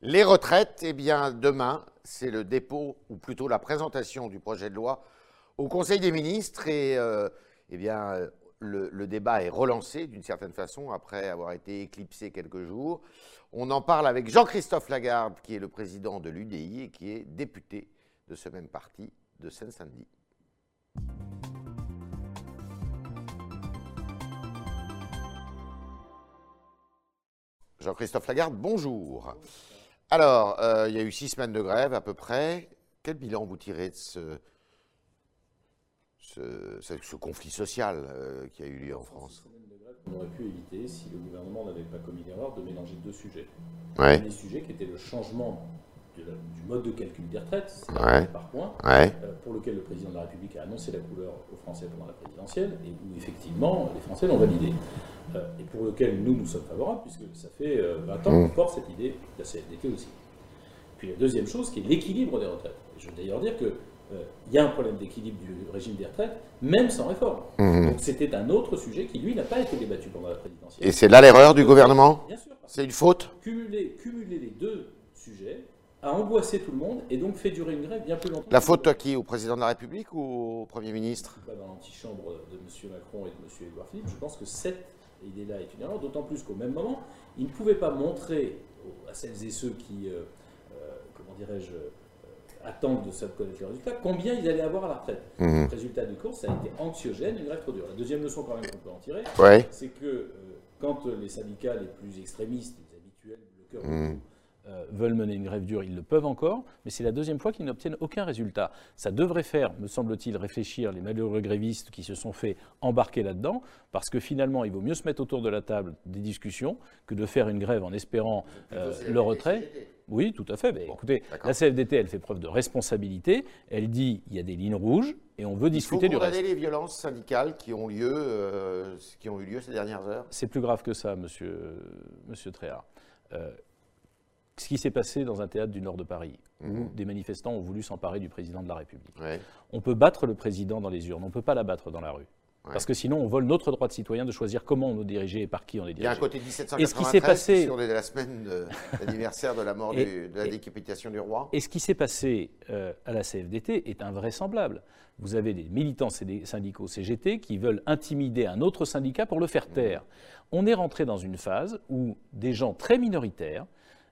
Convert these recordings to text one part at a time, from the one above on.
Les retraites, eh bien, demain, c'est le dépôt, ou plutôt la présentation du projet de loi au Conseil des ministres. Et euh, eh bien, le, débat est relancé d'une certaine façon après avoir été éclipsé quelques jours. On en parle avec Jean-Christophe Lagarde, qui est le président de l'UDI et qui est député de ce même parti de Seine-Saint-Denis. Jean-Christophe Lagarde, bonjour. Alors, euh, il y a eu six semaines de grève à peu près. Quel bilan vous tirez de ce, ce, ce conflit social euh, qui a eu lieu en France? On aurait pu éviter si le gouvernement n'avait pas commis l'erreur de mélanger deux sujets. Ouais. Des sujets qui étaient le changement de la, du mode de calcul des retraites, c'est Ouais. par point, Ouais. euh, pour lequel le président de la République a annoncé la couleur aux Français pendant la présidentielle, et où effectivement les Français l'ont validé. Euh, et pour lequel nous, nous sommes favorables, puisque ça fait euh, 20 ans qu'on porte cette idée, la CFDT aussi. Puis la deuxième chose, qui est l'équilibre des retraites. Et je veux d'ailleurs dire qu'il y a un problème d'équilibre du régime des retraites, même sans réforme. Donc c'était un autre sujet qui, lui, n'a pas été débattu pendant la présidentielle. Et c'est là l'erreur du gouvernement? Bien sûr, C'est une faute? Que cumuler, cumuler les deux sujets a angoissé tout le monde et donc fait durer une grève bien plus longtemps. La faute à qui Au président de la République ou au Premier ministre? Pas dans l'antichambre de M. Macron et de M. Édouard Philippe, je pense que cette idée-là est une erreur, d'autant plus qu'au même moment, il ne pouvait pas montrer à celles et ceux qui, euh, euh, comment dirais-je, euh, attendent de savoir connaître les résultats, combien ils allaient avoir à la retraite. Mhm. Le résultat du cours, ça a été anxiogène, une grève trop dure. La deuxième leçon quand même qu'on peut en tirer, Ouais. c'est que euh, quand les syndicats les plus extrémistes, les habituels, le cœur. Euh, veulent mener une grève dure, ils le peuvent encore, mais c'est la deuxième fois qu'ils n'obtiennent aucun résultat. Ça devrait faire, me semble-t-il, réfléchir les malheureux grévistes qui se sont fait embarquer là-dedans, parce que finalement, il vaut mieux se mettre autour de la table des discussions que de faire une grève en espérant euh, le retrait. Oui, tout à fait. Écoutez, la CFDT, elle fait preuve de responsabilité. Elle dit il y a des lignes rouges et on veut Il faut discuter du reste. les violences syndicales qui ont, lieu, euh, qui ont eu lieu ces dernières heures. C'est plus grave que ça, monsieur, monsieur Tréhard. Euh, ce qui s'est passé dans un théâtre du nord de Paris, où Mhm. des manifestants ont voulu s'emparer du président de la République. Ouais. On peut battre le président dans les urnes, on ne peut pas l'abattre dans la rue. Ouais. Parce que sinon, on vole notre droit de citoyen de choisir comment on nous diriger et par qui on est Il y a un dirigé. côté Et ce 1793, qui s'est passé- est la semaine de l'anniversaire de la mort Et- du- de la et- décapitation du roi. Et ce qui s'est passé euh, à la CFDT est invraisemblable. Vous avez des militants CD syndicaux CGT qui veulent intimider un autre syndicat pour le faire taire. On est rentré dans une phase où des gens très minoritaires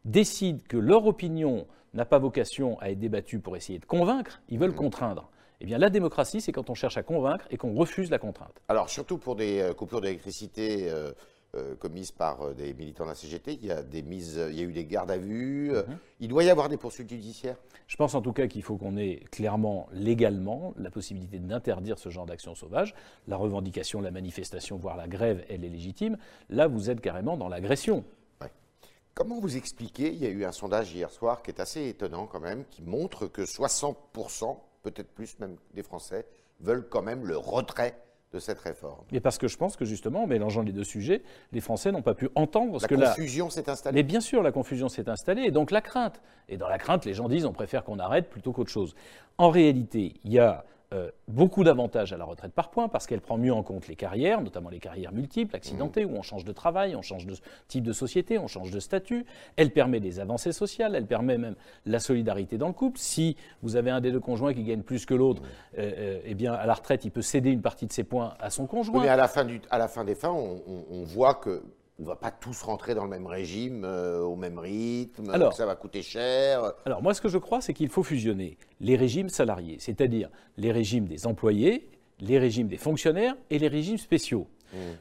décident que leur opinion n'a pas vocation à être débattue pour essayer de convaincre, ils veulent contraindre. Eh bien, la démocratie, c'est quand on cherche à convaincre et qu'on refuse la contrainte. Alors, surtout pour des euh, coupures d'électricité euh, euh, commises par des militants de la CGT, il y a, des mises, il y a eu des gardes à vue. Mhm. Il doit y avoir des poursuites judiciaires. Je pense en tout cas qu'il faut qu'on ait clairement, légalement, la possibilité d'interdire ce genre d'action sauvage. La revendication, la manifestation, voire la grève, elle est légitime. Là, vous êtes carrément dans l'agression. Comment vous expliquez Il y a eu un sondage hier soir qui est assez étonnant quand même, qui montre que 60%, peut-être plus même des Français, veulent quand même le retrait de cette réforme? Mais parce que je pense que justement, en mélangeant les deux sujets, les Français n'ont pas pu entendre ce La que là. confusion s'est installée. Mais bien sûr, la confusion s'est installée et donc la crainte. Et dans la crainte, les gens disent on préfère qu'on arrête plutôt qu'autre chose. En réalité, il y a euh, beaucoup d'avantages à la retraite par points parce qu'elle prend mieux en compte les carrières, notamment les carrières multiples, accidentées, où on change de travail, on change de type de société, on change de statut. Elle permet des avancées sociales, elle permet même la solidarité dans le couple. Si vous avez un des deux conjoints qui gagne plus que l'autre, euh, euh, eh bien à la retraite, il peut céder une partie de ses points à son Oui, conjoint. mais à la fin, du, à la fin des fins, on, on- on voit que on va pas tous rentrer dans le même régime, euh, au même rythme, Alors- que ça va coûter cher. Alors moi, ce que je crois, c'est qu'il faut fusionner les régimes salariés, c'est-à-dire les régimes des employés, les régimes des fonctionnaires et les régimes spéciaux.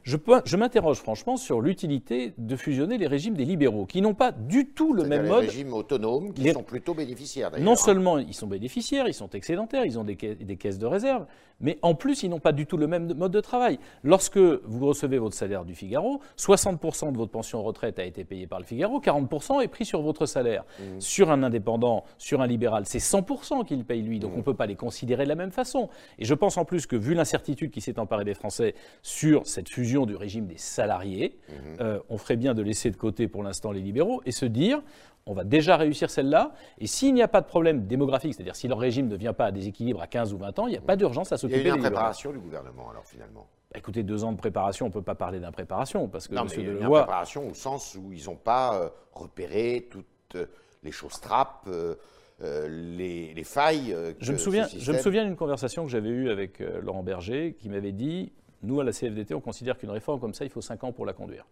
Je, peux- je m'interroge franchement sur l'utilité de fusionner les régimes des libéraux, qui n'ont pas du tout le même les mode. régimes autonomes qui Les- sont plutôt bénéficiaires d'ailleurs. Non seulement ils sont bénéficiaires, ils sont excédentaires, ils ont des, ca- des caisses de réserve, mais en plus ils n'ont pas du tout le même mode de travail. Lorsque vous recevez votre salaire du Figaro, 60% de votre pension retraite a été payée par le Figaro, 40% est pris sur votre salaire. Mmh. Sur un indépendant, sur un libéral, c'est 100% qu'il paye lui, donc Mmh. on ne peut pas les considérer de la même façon. Et je pense en plus que vu l'incertitude qui s'est emparée des Français sur cette fusion du régime des salariés, Mmh. euh, on ferait bien de laisser de côté pour l'instant les libéraux et se dire on va déjà réussir celle-là. Et s'il n'y a pas de problème démographique, c'est-à-dire si leur régime ne vient pas à déséquilibre à 15 ou 20 ans, il n'y a pas d'urgence à Il y a s'occuper des une libéraux. préparation du gouvernement alors finalement. Bah, écoutez, deux ans de préparation, on ne peut pas parler d'impréparation, parce que Non, mais il y a eu une préparation au sens où ils n'ont pas euh, repéré tout- euh, les choses trappes, euh, les, failles. je, me souviens, je me souviens d'une conversation que j'avais eue avec Laurent Berger qui m'avait dit Nous, à la CFDT, on considère qu'une réforme comme ça, il faut 5 ans pour la conduire.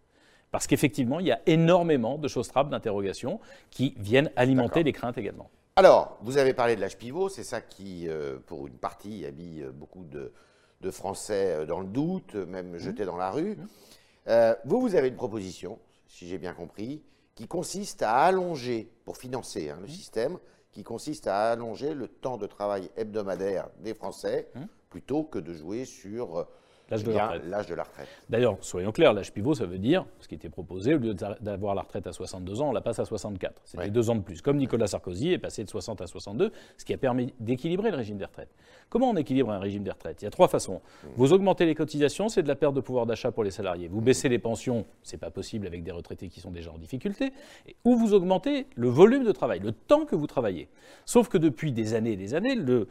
Parce qu'effectivement, il y a énormément de choses trappes, d'interrogations qui viennent alimenter les craintes également. Alors, vous avez parlé de l'âge pivot, c'est ça qui, pour une partie, habille beaucoup de, Français dans le doute, même mmh. jetés dans la rue. Mmh. vous, vous avez une proposition, si j'ai bien compris, qui consiste à allonger, pour financer hein, le mmh. système, qui consiste à allonger le temps de travail hebdomadaire des Français, plutôt que de jouer sur euh, L'âge de, la retraite. D'ailleurs, soyons clairs, l'âge pivot, ça veut dire, ce qui était proposé, au lieu d'avoir la retraite à 62 ans, on la passe à 64. C'était deux ans de plus. Comme Nicolas Sarkozy est passé de 60 à 62, ce qui a permis d'équilibrer le régime des retraites. Comment on équilibre un régime des retraites? Il y a trois façons. Mmh. Vous augmentez les cotisations, c'est de la perte de pouvoir d'achat pour les salariés. Vous baissez les pensions, c'est pas possible avec des retraités qui sont déjà en difficulté. ou vous augmentez le volume de travail, le temps que vous travaillez. Sauf que depuis des années et des années, le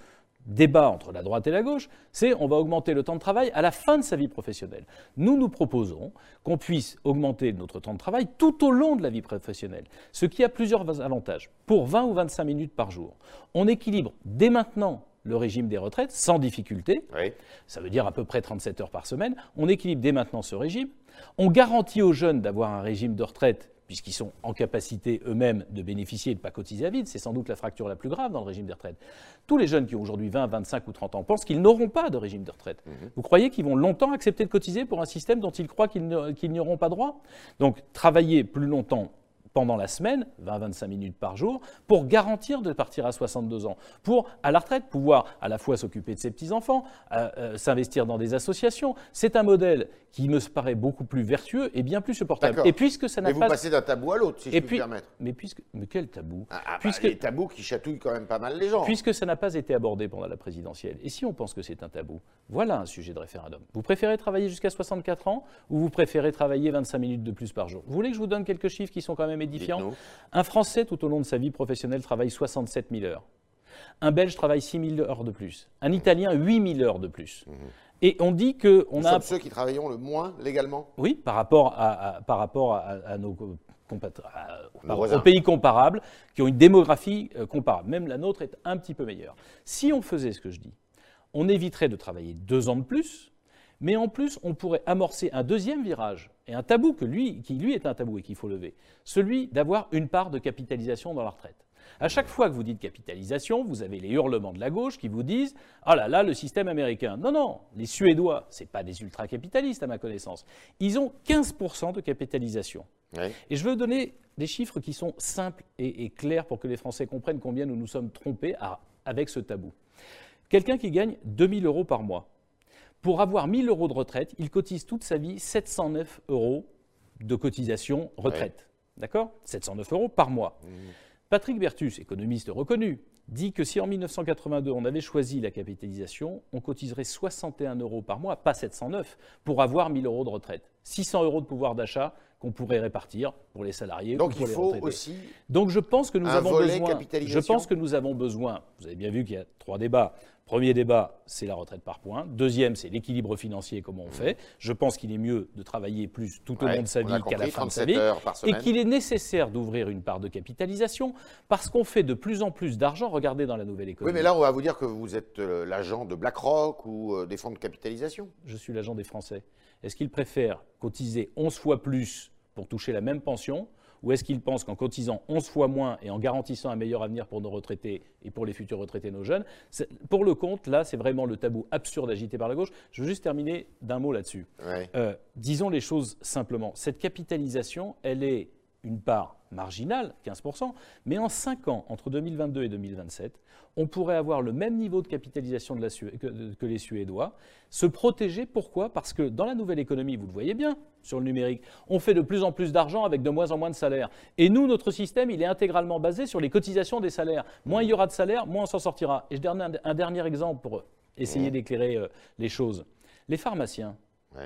débat entre la droite et la gauche, c'est on va augmenter le temps de travail à la fin de sa vie professionnelle. Nous, nous proposons qu'on puisse augmenter notre temps de travail tout au long de la vie professionnelle, ce qui a plusieurs avantages. Pour 20 ou 25 minutes par jour, on équilibre dès maintenant le régime des retraites sans difficulté. Ça veut dire à peu près 37 heures par semaine. On équilibre dès maintenant ce régime. On garantit aux jeunes d'avoir un régime de retraite puisqu'ils sont en capacité eux-mêmes de bénéficier et de ne pas cotiser à vide. C'est sans doute la fracture la plus grave dans le régime des retraites. Tous les jeunes qui ont aujourd'hui 20, 25 ou 30 ans pensent qu'ils n'auront pas de régime de retraite. Mhm. Vous croyez qu'ils vont longtemps accepter de cotiser pour un système dont ils croient qu'ils n'y auront pas droit? Donc travailler plus longtemps pendant la semaine, 20-25 minutes par jour, pour garantir de partir à 62 ans, pour, à la retraite, pouvoir à la fois s'occuper de ses petits-enfants, euh, euh, s'investir dans des associations. C'est un modèle qui me paraît beaucoup plus vertueux et bien plus supportable. Et puisque ça n'a pas... Vous passez d'un tabou à l'autre, si je puis, me permettre. Mais, puisque... mais quel tabou? Ah, ah bah, puisque... Les tabous qui chatouillent quand même pas mal les gens. Puisque ça n'a pas été abordé pendant la présidentielle. Et si on pense que c'est un tabou, voilà un sujet de référendum. Vous préférez travailler jusqu'à 64 ans ou vous préférez travailler 25 minutes de plus par jour? Vous voulez que je vous donne quelques chiffres qui sont quand même Un Français, tout au long de sa vie professionnelle, travaille 67 000 heures. Un Belge travaille 6 000 heures de plus. Un Italien, 8 000 heures de plus. Mmh. Et on dit que on a ceux qui travaillons le moins légalement. Oui, par rapport à, par rapport à, nos aux pays comparables qui ont une démographie euh, comparable. Même la nôtre est un petit peu meilleure. Si on faisait ce que je dis, on éviterait de travailler deux ans de plus, mais en plus, on pourrait amorcer un deuxième virage et un tabou que lui, qui lui est un tabou et qu'il faut lever, celui d'avoir une part de capitalisation dans la retraite. À chaque fois que vous dites capitalisation, vous avez les hurlements de la gauche qui vous disent Ah là là, le système américain. Non, non, les Suédois, ce pas des ultra-capitalistes à ma connaissance. Ils ont 15% de capitalisation. Et je veux donner des chiffres qui sont simples et, clairs pour que les Français comprennent combien nous nous sommes trompés avec ce tabou. Quelqu'un qui gagne 2000 euros par mois, pour avoir 1000 euros de retraite, il cotise toute sa vie 709 euros de cotisation retraite. D'accord? 709 euros par mois. Mmh. Patrick Bertus, économiste reconnu, dit que si en 1982 on avait choisi la capitalisation, on cotiserait 61 euros par mois, pas 709, pour avoir 1000 euros de retraite. 600 euros de pouvoir d'achat qu'on pourrait répartir pour les salariés Donc ou pour il faut aussi Donc je pense que nous avons besoin. Je pense que nous avons besoin. Vous avez bien vu qu'il y a trois débats. Premier débat, c'est la retraite par points. Deuxième, c'est l'équilibre financier, comment on fait. Je pense qu'il est mieux de travailler plus tout au long de sa vie qu'à la fin de sa vie. Et qu'il est nécessaire d'ouvrir une part de capitalisation parce qu'on fait de plus en plus d'argent. Regardez dans la nouvelle économie. Oui, mais là, on va vous dire que vous êtes euh, l'agent de BlackRock ou euh, des fonds de capitalisation. Je suis l'agent des Français. Est-ce qu'ils préfèrent cotiser 11 fois plus pour toucher la même pension ou est-ce qu'ils pensent qu'en cotisant 11 fois moins et en garantissant un meilleur avenir pour nos retraités et pour les futurs retraités, nos jeunes, pour le compte, là, c'est vraiment le tabou absurde agité par la gauche. Je veux juste terminer d'un mot là-dessus. Euh, disons les choses simplement. Cette capitalisation, elle est une part marginale, 15%, mais en 5 ans, entre 2022 et 2027, on pourrait avoir le même niveau de capitalisation que, les Suédois, se protéger. Pourquoi? Parce que dans la nouvelle économie, vous le voyez bien sur le numérique, on fait de plus en plus d'argent avec de moins en moins de salaires. Et nous, notre système, il est intégralement basé sur les cotisations des salaires. Moins il y aura de salaires, moins on s'en sortira. Et je donne un, dernier exemple pour essayer d'éclairer euh, les choses. Les pharmaciens,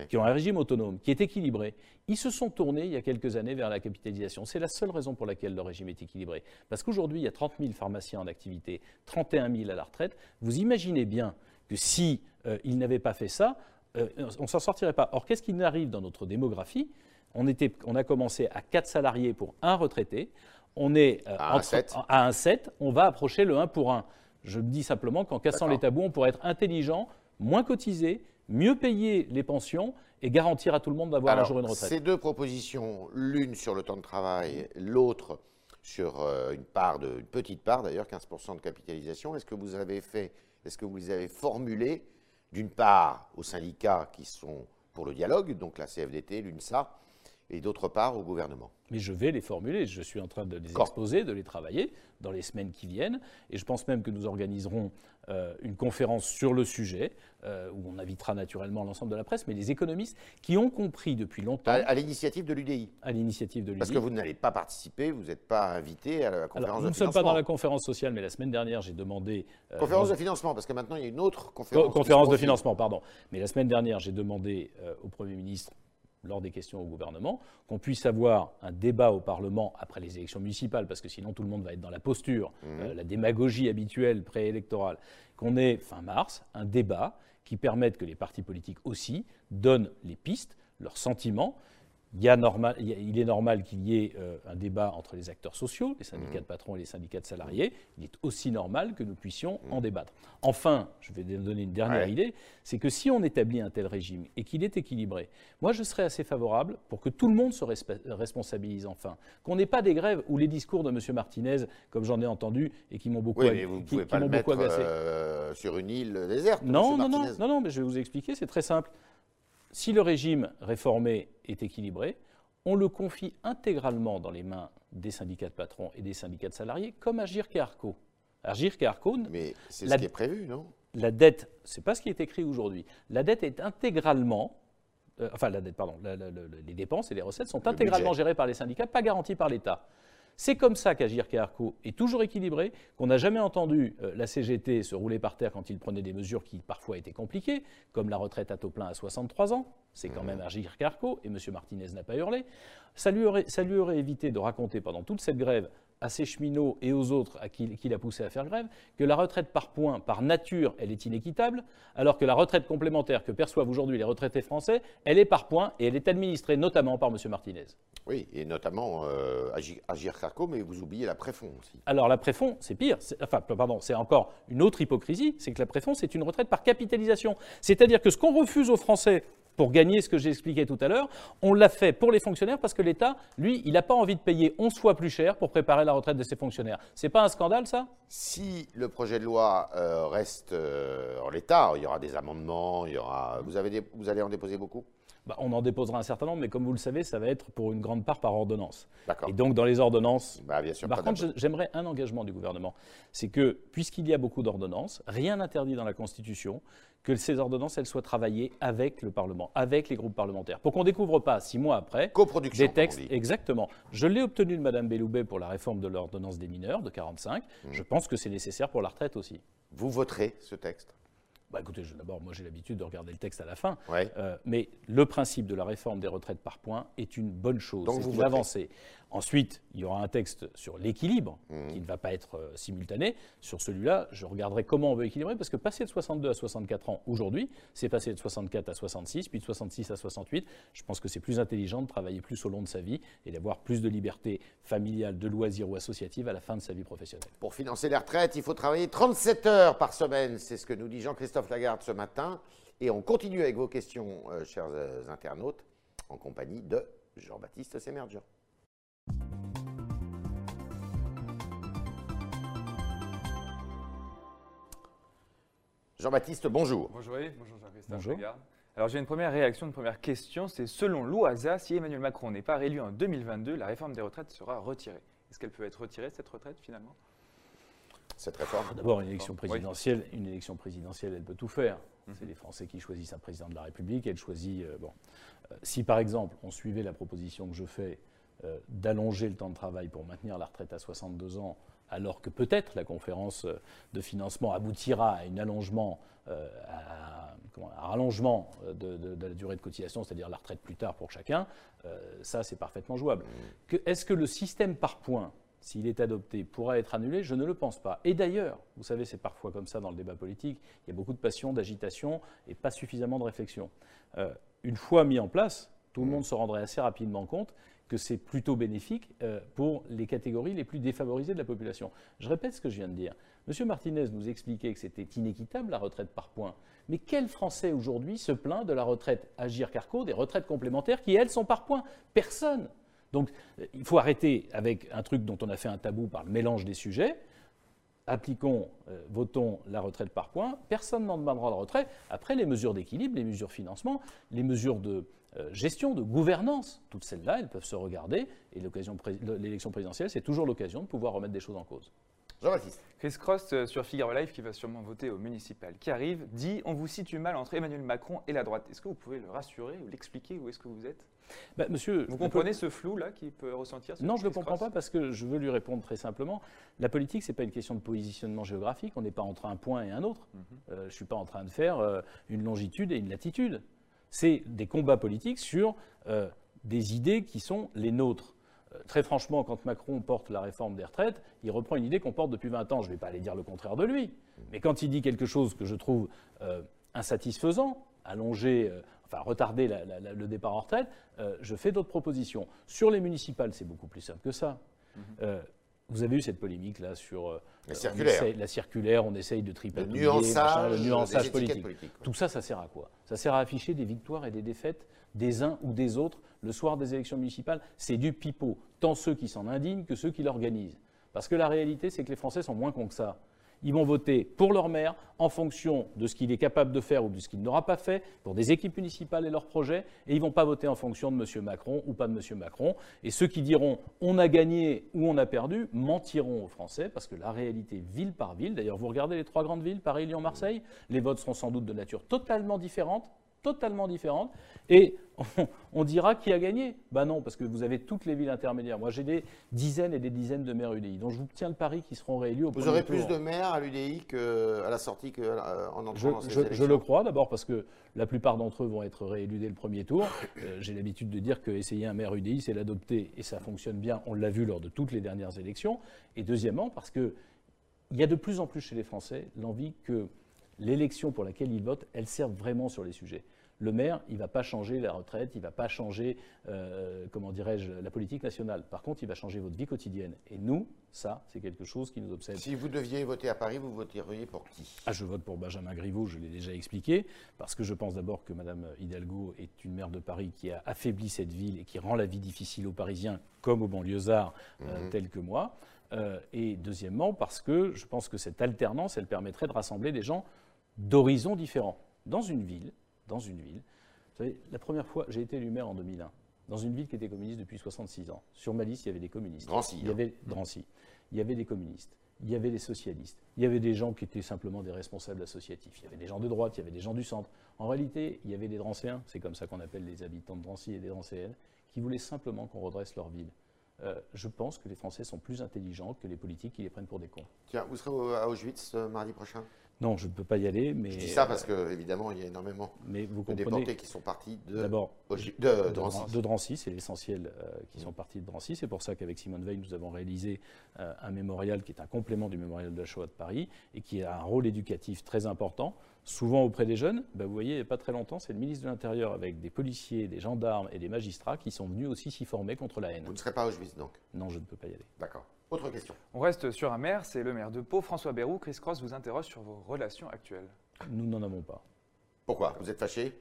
qui ont un régime autonome, qui est équilibré, ils se sont tournés il y a quelques années vers la capitalisation. C'est la seule raison pour laquelle le régime est équilibré. Parce qu'aujourd'hui, il y a 30 000 pharmaciens en activité, 31 000 à la retraite. Vous imaginez bien que si euh, n'avaient pas fait ça, euh, on ne s'en sortirait pas. Or, qu'est-ce qui arrive dans notre démographie? On, était, on a commencé à 4 salariés pour un retraité. on est à, un 7. à un 7, on va approcher le 1 pour 1. Je dis simplement qu'en cassant les tabous, on pourrait être intelligent, moins cotisé, mieux payer les pensions et garantir à tout le monde d'avoir un jour une retraite. Ces deux propositions, l'une sur le temps de travail, l'autre sur euh, une part de, une petite part d'ailleurs, 15% de capitalisation, est-ce que vous avez fait, est-ce que vous les avez formulées d'une part aux syndicats qui sont pour le dialogue, donc la CFDT, l'UNSA, et d'autre part au gouvernement. Mais je vais les formuler, je suis en train de les exposer, de les travailler dans les semaines qui viennent, et je pense même que nous organiserons euh, une conférence sur le sujet, euh, où on invitera naturellement l'ensemble de la presse, mais les économistes qui ont compris depuis longtemps... À, l'initiative de l'UDI À l'initiative de l'UDI. Parce que vous n'allez pas participer, vous n'êtes pas invité à la conférence Alors, nous ne sommes pas dans la conférence sociale, mais la semaine dernière, j'ai demandé... Euh, conférence de financement, parce que maintenant, il y a une autre conférence. conférence de financement, pardon. Mais la semaine dernière, j'ai demandé au Premier ministre lors des questions au gouvernement, qu'on puisse avoir un débat au Parlement après les élections municipales, parce que sinon tout le monde va être dans la posture, mmh. euh, la démagogie habituelle préélectorale, qu'on ait fin mars un débat qui permette que les partis politiques aussi donnent les pistes, leurs sentiments, il, est normal qu'il y ait euh, un débat entre les acteurs sociaux, les syndicats de patrons et les syndicats de salariés. Il est aussi normal que nous puissions en mmh. débattre. Enfin, je vais donner une dernière idée, c'est que si on établit un tel régime et qu'il est équilibré, moi je serais assez favorable pour que tout le monde se responsabilise enfin. Qu'on n'ait pas des grèves où les discours de M. Martinez, comme j'en ai entendu et qui m'ont beaucoup, oui, mais vous qui, pouvez pas le mettre, euh, sur une île déserte. Non, non, non, non, non, mais je vais vous expliquer, c'est très simple. Si le régime réformé est équilibré, on le confie intégralement dans les mains des syndicats de patrons et des syndicats de salariés, comme Agir Arco. Agir Arco. Mais c'est ce qui est prévu, non? La dette, c'est pas ce qui est écrit aujourd'hui. La dette est intégralement. Euh, enfin, la dette, pardon. les dépenses et les recettes sont intégralement gérées par les syndicats, pas garanties par l'État. C'est comme ça qu'Agir Carco est toujours équilibré, qu'on n'a jamais entendu euh, la CGT se rouler par terre quand il prenait des mesures qui parfois étaient compliquées, comme la retraite à taux plein à 63 ans. C'est quand même Agir Carco, et M. Martinez n'a pas hurlé. Ça lui, aurait, ça lui aurait évité de raconter pendant toute cette grève à ses cheminots et aux autres à qui, il a poussé à faire grève, que la retraite par points, par nature, elle est inéquitable, alors que la retraite complémentaire que perçoivent aujourd'hui les retraités français, elle est par points et elle est administrée notamment par M. Martinez. Oui, et notamment euh, Agir Carco, mais vous oubliez la préfond aussi. Alors la préfond, c'est pire. Enfin, pardon, c'est encore une autre hypocrisie, c'est que la préfond, c'est une retraite par capitalisation. C'est-à-dire que ce qu'on refuse aux Français pour gagner ce que j'ai expliqué tout à l'heure. On l'a fait pour les fonctionnaires parce que l'État, lui, il n'a pas envie de payer 11 fois plus cher pour préparer la retraite de ses fonctionnaires. C'est pas un scandale, ça? Si le projet de loi euh, reste euh, en l'état, il y aura des amendements, il y aura... vous, avez vous allez en déposer beaucoup? Bah, on en déposera un certain nombre, mais comme vous le savez, ça va être pour une grande part par ordonnance. Et donc, dans les ordonnances. Bah, bien sûr, par contre, j'aimerais un engagement du gouvernement. C'est que, puisqu'il y a beaucoup d'ordonnances, rien n'interdit dans la Constitution que ces ordonnances elles soient travaillées avec le Parlement, avec les groupes parlementaires, pour qu'on ne découvre pas six mois après des textes. Exactement. Je l'ai obtenu de Mme Belloubet pour la réforme de l'ordonnance des mineurs de 45. Mmh. Je pense que c'est nécessaire pour la retraite aussi. Vous voterez ce texte? Bah écoutez, d'abord, moi j'ai l'habitude de regarder le texte à la fin, euh, mais le principe de la réforme des retraites par points est une bonne chose, c'est une avancée. Ensuite, il y aura un texte sur l'équilibre mmh. qui ne va pas être euh, simultané. Sur celui-là, je regarderai comment on veut équilibrer, parce que passer de 62 à 64 ans aujourd'hui, c'est passer de 64 à 66, puis de 66 à 68. Je pense que c'est plus intelligent de travailler plus au long de sa vie et d'avoir plus de liberté familiale, de loisirs ou associative à la fin de sa vie professionnelle. Pour financer les retraites, il faut travailler 37 heures par semaine. C'est ce que nous dit Jean-Christophe Lagarde ce matin. Et on continue avec vos questions, euh, chers euh, internautes, en compagnie de Jean-Baptiste Sémergent. Jean-Baptiste, bonjour. Bonjour, bonjour Jean-Christophe. Alors j'ai une première réaction, une première question, c'est selon l'OASA, si Emmanuel Macron n'est pas réélu en 2022, la réforme des retraites sera retirée. Est-ce qu'elle peut être retirée, cette retraite, finalement? Cette réforme D'abord, une élection présidentielle, une élection présidentielle, elle peut tout faire. Mhm. C'est les Français qui choisissent un président de la République, elle choisit... Euh, bon. Euh, si par exemple, on suivait la proposition que je fais euh, d'allonger le temps de travail pour maintenir la retraite à 62 ans, alors que peut-être la conférence de financement aboutira à un allongement, euh, à, un rallongement de, la durée de cotisation, c'est-à-dire la retraite plus tard pour chacun, ça c'est parfaitement jouable. Mmh. Est-ce que le système par points, s'il est adopté, pourra être annulé Je ne le pense pas. Et d'ailleurs, vous savez, c'est parfois comme ça dans le débat politique, il y a beaucoup de passion, d'agitation et pas suffisamment de réflexion. une fois mis en place, tout le mmh. monde se rendrait assez rapidement compte que c'est plutôt bénéfique euh, pour les catégories les plus défavorisées de la population. Je répète ce que je viens de dire. Monsieur Martinez nous expliquait que c'était inéquitable la retraite par points. Mais quel Français aujourd'hui se plaint de la retraite Agir Carco, des retraites complémentaires qui, elles, sont par points Personne. Donc il faut arrêter avec un truc dont on a fait un tabou par le mélange des sujets. Appliquons, euh, votons la retraite par points. Personne n'en demandera la retraite. Après, les mesures d'équilibre, les mesures de financement, les mesures de euh, gestion, de gouvernance, toutes celles-là, elles peuvent se regarder. Et l'élection présidentielle, c'est toujours l'occasion de pouvoir remettre des choses en cause. Jean-Baptiste. Chris Cross euh, sur Figaro Live, qui va sûrement voter au municipal, qui arrive, dit On vous situe mal entre Emmanuel Macron et la droite. Est-ce que vous pouvez le rassurer ou l'expliquer Où est-ce que vous êtes? Bah, monsieur, Vous comprenez ce flou-là qu'il peut ressentir Non, je ne le comprends pas parce que je veux lui répondre très simplement. La politique, ce n'est pas une question de positionnement géographique. On n'est pas entre un point et un autre. Mhm. Euh, je ne suis pas en train de faire euh, une longitude et une latitude. C'est des combats politiques sur des idées qui sont les nôtres très franchement, quand Macron porte la réforme des retraites, il reprend une idée qu'on porte depuis 20 ans. Je ne vais pas aller dire le contraire de lui. Mais quand il dit quelque chose que je trouve euh, insatisfaisant, allonger, euh, enfin retarder le départ en retraite, euh, je fais d'autres propositions. Sur les municipales, c'est beaucoup plus simple que ça. Mhm. vous avez eu cette polémique là sur la circulaire. On la circulaire, on essaye de tripler le nuançage, le nuançage politique. Tout ça, ça sert à quoi? Ça sert à afficher des victoires et des défaites des uns ou des autres le soir des élections municipales. C'est du pipeau, tant ceux qui s'en indignent que ceux qui l'organisent. Parce que la réalité, c'est que les Français sont moins cons que ça ils vont voter pour leur maire en fonction de ce qu'il est capable de faire ou de ce qu'il n'aura pas fait pour des équipes municipales et leurs projets, et ils ne vont pas voter en fonction de M. Macron ou pas de M. Macron. Et ceux qui diront on a gagné ou on a perdu mentiront aux Français, parce que la réalité, ville par ville, d'ailleurs vous regardez les trois grandes villes, Paris, Lyon, Marseille, les votes seront sans doute de nature totalement différente, totalement différente. Et on, dira qui a gagné. Ben non, parce que vous avez toutes les villes intermédiaires. Moi, j'ai des dizaines et des dizaines de maires UDI. Donc, je vous tiens le pari qui seront réélus au Vous aurez plus de maires à l'UDI qu'à la sortie qu'en euh, entrant je, dans ces je, je le crois, d'abord parce que la plupart d'entre eux vont être réélus dès le premier tour. Euh, j'ai l'habitude de dire qu'essayer un maire UDI, c'est l'adopter et ça fonctionne bien. On l'a vu lors de toutes les dernières élections. Et deuxièmement, parce qu'il y a de plus en plus chez les Français l'envie que l'élection pour laquelle ils votent, elle serve vraiment sur les sujets le maire, il ne va pas changer la retraite, il ne va pas changer, euh, comment dirais-je, la politique nationale. Par contre, il va changer votre vie quotidienne. Et nous, ça, c'est quelque chose qui nous obsède. Si vous deviez voter à Paris, vous voteriez pour qui? Ah, Je vote pour Benjamin Griveaux, je l'ai déjà expliqué, parce que je pense d'abord que Mme Hidalgo est une maire de Paris qui a affaibli cette ville et qui rend la vie difficile aux Parisiens comme aux banlieusards euh, mhm. tels que moi. Euh, et deuxièmement, parce que je pense que cette alternance, elle permettrait de rassembler des gens d'horizons différents. Dans une ville, dans une ville. Vous savez, la première fois, j'ai été élu maire en 2001, dans une ville qui était communiste depuis 66 ans. Sur ma liste, il y avait des communistes. Drancy. Il y avait Drancy. Il y avait des communistes. Il y avait des socialistes. Il y avait des gens qui étaient simplement des responsables associatifs. Il y avait des gens de droite, il y avait des gens du centre. En réalité, il y avait des Drancéens, c'est comme ça qu'on appelle les habitants de Drancy et des Drancéennes, qui voulaient simplement qu'on redresse leur ville. Euh, je pense que les Français sont plus intelligents que les politiques qui les prennent pour des cons. Tiens, vous serez à Auschwitz euh, mardi prochain? Non, je ne peux pas y aller. Mais, je dis ça parce qu'évidemment, il y a énormément de déportés qui sont partis de, de, de, Drancy. c'est l'essentiel euh, qui sont partis de Drancy. C'est pour ça qu'avec Simone Veil, nous avons réalisé euh, un mémorial qui est un complément du mémorial de la Shoah de Paris et qui a un rôle éducatif très important, souvent auprès des jeunes. Ben, vous voyez, il n'y a pas très longtemps, c'est le ministre de l'Intérieur avec des policiers, des gendarmes et des magistrats qui sont venus aussi s'y former contre la haine. Vous ne serez pas à Auschwitz donc? Non, je ne peux pas y aller. D'accord. Autre question. On reste sur un maire, c'est le maire de Pau, François Bérou. Chris Cross vous interroge sur vos relations actuelles. Nous n'en avons pas. Pourquoi? Vous êtes fâché?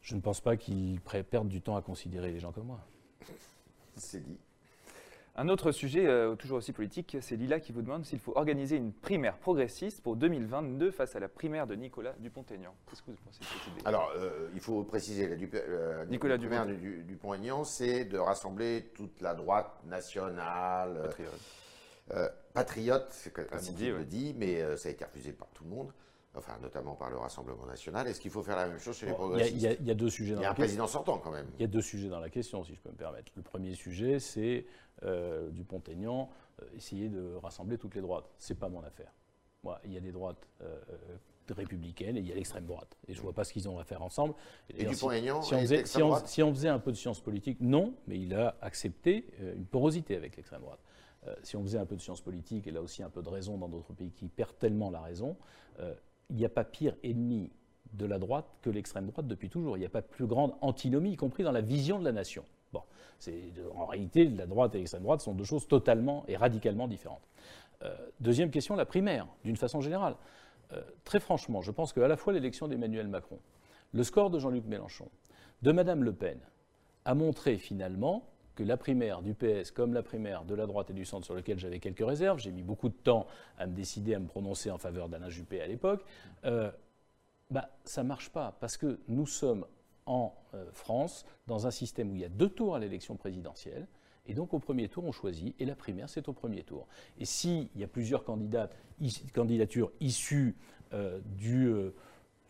Je ne pense pas qu'il perde du temps à considérer les gens comme moi. c'est dit. Un autre sujet, euh, toujours aussi politique, c'est Lila qui vous demande s'il faut organiser une primaire progressiste pour 2022 face à la primaire de Nicolas Dupont-Aignan. Qu'est-ce que vous pensez de cette idée? Alors, euh, il faut préciser, la euh, Nicolas primaire Dupont-Aignan, c'est de rassembler toute la droite nationale, patriote, patriote c'est ainsi qu'il le dit, mais ça a été refusé par tout le monde enfin notamment par le Rassemblement national. Est-ce qu'il faut faire la même chose chez les progressistes il y, a, deux sujets dans Il y a un président sortant quand même. Il y a deux sujets dans la question, si je peux me permettre. Le premier sujet, c'est euh, Dupont-Aignan, euh, essayer de rassembler toutes les droites. Ce n'est pas mon affaire. Moi, il y a des droites euh, républicaines et il y a l'extrême droite. Et je ne vois pas ce qu'ils ont à faire ensemble. Et, si, on faisait, si, on, si on faisait un peu de science politique, non, mais il a accepté une porosité avec l'extrême droite. si on faisait un peu de science politique, et là aussi un peu de raison dans d'autres pays qui perdent tellement la raison, il n'y a pas pire ennemi de la droite que l'extrême droite depuis toujours. Il n'y a pas plus grande antinomie, y compris dans la vision de la nation. Bon, en réalité, la droite et l'extrême droite sont deux choses totalement et radicalement différentes. Euh, deuxième question, la primaire, d'une façon générale. Euh, très franchement, je pense qu'à la fois l'élection d'Emmanuel Macron, le score de Jean-Luc Mélenchon, de Mme Le Pen, a montré finalement la primaire du PS, comme la primaire de la droite et du centre, sur lequel j'avais quelques réserves, j'ai mis beaucoup de temps à me décider à me prononcer en faveur d'Alain Juppé à l'époque, euh, bah, ça ne marche pas, parce que nous sommes en euh, France dans un système où il y a deux tours à l'élection présidentielle, et donc au premier tour, on choisit, et la primaire, c'est au premier tour. Et s'il y a plusieurs candidatures issues euh, du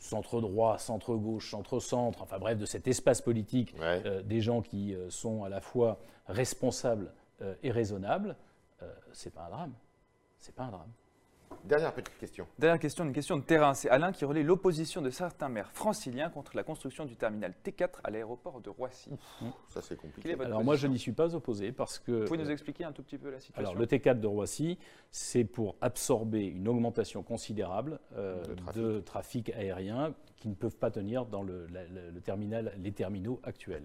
euh, centre-droit, centre-gauche, centre-centre, enfin bref, de cet espace politique, euh, des gens qui sont à la fois responsables et raisonnables, c'est pas un drame. C'est pas un drame. Dernière petite question. Dernière question, une question de terrain. C'est Alain qui relaie l'opposition de certains maires franciliens contre la construction du terminal T4 à l'aéroport de Roissy. Ça, c'est compliqué. Alors, moi, je n'y suis pas opposé parce que. Vous pouvez nous expliquer un tout petit peu la situation Alors, le T4 de Roissy, c'est pour absorber une augmentation considérable euh, de, trafic. aérien qui ne peuvent pas tenir dans le, terminal, les terminaux actuels.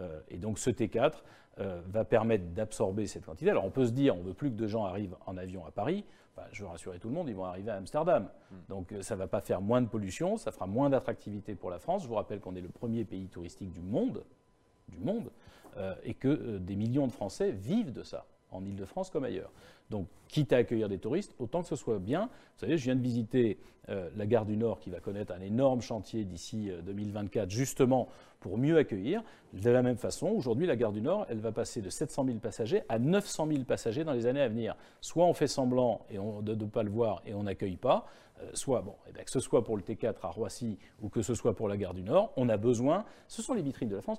Euh, et donc, ce T4 euh, va permettre d'absorber cette quantité. Alors, on peut se dire, on ne veut plus que de gens arrivent en avion à Paris. Bah, je veux rassurer tout le monde, ils vont arriver à Amsterdam. Hmm. Donc euh, ça ne va pas faire moins de pollution, ça fera moins d'attractivité pour la France. Je vous rappelle qu'on est le premier pays touristique du monde, du monde, euh, et que des millions de Français vivent de ça en Ile-de-France comme ailleurs. Donc, quitte à accueillir des touristes, autant que ce soit bien. Vous savez, je viens de visiter euh, la gare du Nord qui va connaître un énorme chantier d'ici 2024, euh, justement pour mieux accueillir. De la même façon, aujourd'hui, la gare du Nord, elle va passer de 700 000 passagers à 900 000 passagers dans les années à venir. Soit on fait semblant et on, de ne pas le voir et on n'accueille pas, euh, soit, bon, eh ben, que ce soit pour le T4 à Roissy ou que ce soit pour la gare du Nord, on a besoin, ce sont les vitrines de la France.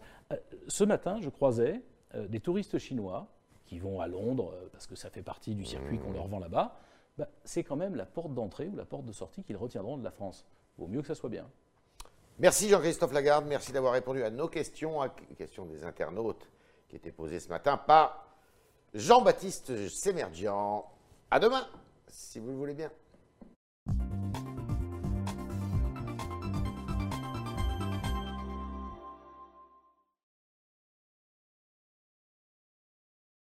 ce matin, je croisais des touristes chinois qui vont à Londres euh, parce que ça fait partie du circuit qu'on leur vend là-bas, bah, c'est quand même la porte d'entrée ou la porte de sortie qu'ils retiendront de la France. Vaut mieux que ça soit bien. Merci Jean-Christophe Lagarde, merci d'avoir répondu à nos questions, à questions des internautes qui étaient posées ce matin par Jean-Baptiste Sémergian. À demain, si vous le voulez bien.